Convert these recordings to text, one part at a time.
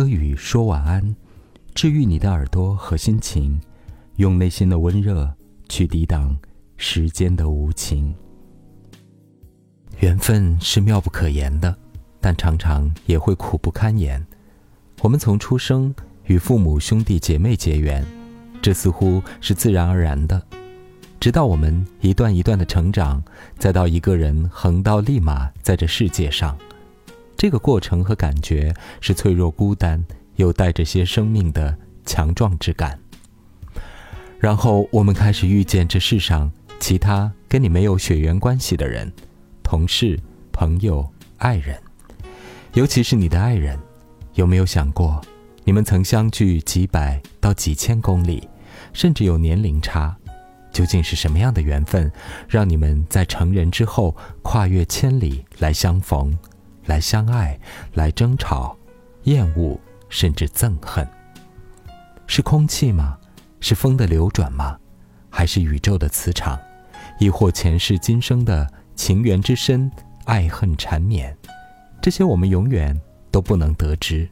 歌语说晚安，治愈你的耳朵和心情，用内心的温热去抵挡时间的无情。缘分是妙不可言的，但常常也会苦不堪言。我们从出生与父母、兄弟姐妹结缘，这似乎是自然而然的。直到我们一段一段的成长，再到一个人横刀立马在这世界上，这个过程和感觉是脆弱、孤单，又带着些生命的强壮之感。然后我们开始遇见这世上其他跟你没有血缘关系的人，同事、朋友、爱人，尤其是你的爱人，有没有想过，你们曾相距几百到几千公里，甚至有年龄差？究竟是什么样的缘分，让你们在成人之后跨越千里来相逢、来相爱、来争吵、厌恶，甚至憎恨？是空气吗？是风的流转吗？还是宇宙的磁场？亦或前世今生的情缘之深、爱恨缠绵？这些我们永远都不能得知。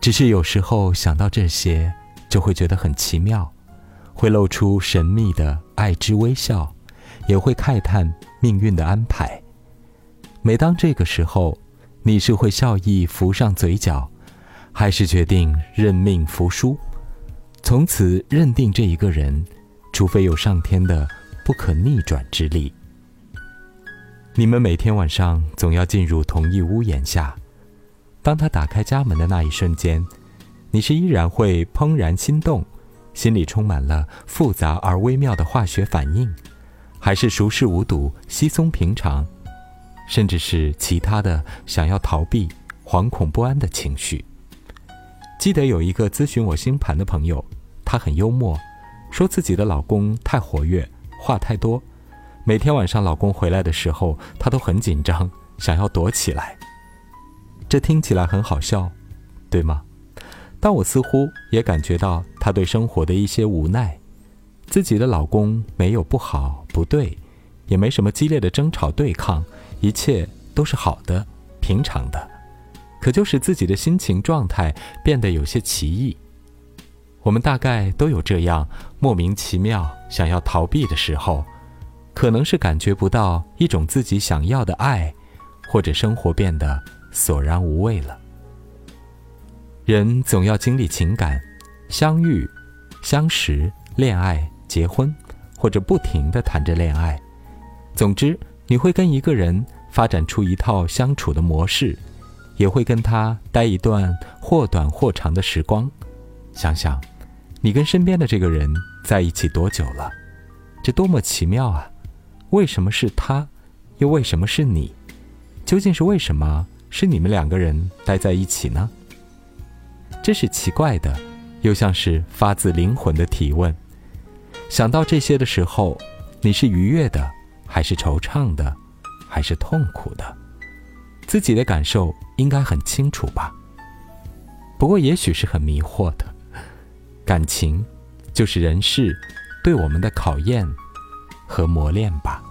只是有时候想到这些，就会觉得很奇妙。会露出神秘的爱之微笑，也会慨叹命运的安排。每当这个时候，你是会笑意浮上嘴角，还是决定认命服输，从此认定这一个人，除非有上天的不可逆转之力。你们每天晚上总要进入同一屋檐下，当他打开家门的那一瞬间，你是依然会怦然心动。心里充满了复杂而微妙的化学反应，还是熟视无睹、稀松平常，甚至是其他的想要逃避、惶恐不安的情绪。记得有一个咨询我星盘的朋友，她很幽默，说自己的老公太活跃、话太多，每天晚上老公回来的时候，她都很紧张，想要躲起来。这听起来很好笑，对吗？但我似乎也感觉到她对生活的一些无奈，自己的老公没有不好不对，也没什么激烈的争吵对抗，一切都是好的、平常的，可就是自己的心情状态变得有些奇异。我们大概都有这样莫名其妙想要逃避的时候，可能是感觉不到一种自己想要的爱，或者生活变得索然无味了。人总要经历情感，相遇、相识、恋爱、结婚，或者不停的谈着恋爱。总之，你会跟一个人发展出一套相处的模式，也会跟他待一段或短或长的时光。想想，你跟身边的这个人在一起多久了？这多么奇妙啊！为什么是他？又为什么是你？究竟是为什么是你们两个人待在一起呢？这是奇怪的，又像是发自灵魂的提问。想到这些的时候，你是愉悦的，还是惆怅的，还是痛苦的？自己的感受应该很清楚吧。不过，也许是很迷惑的。感情，就是人世对我们的考验和磨练吧。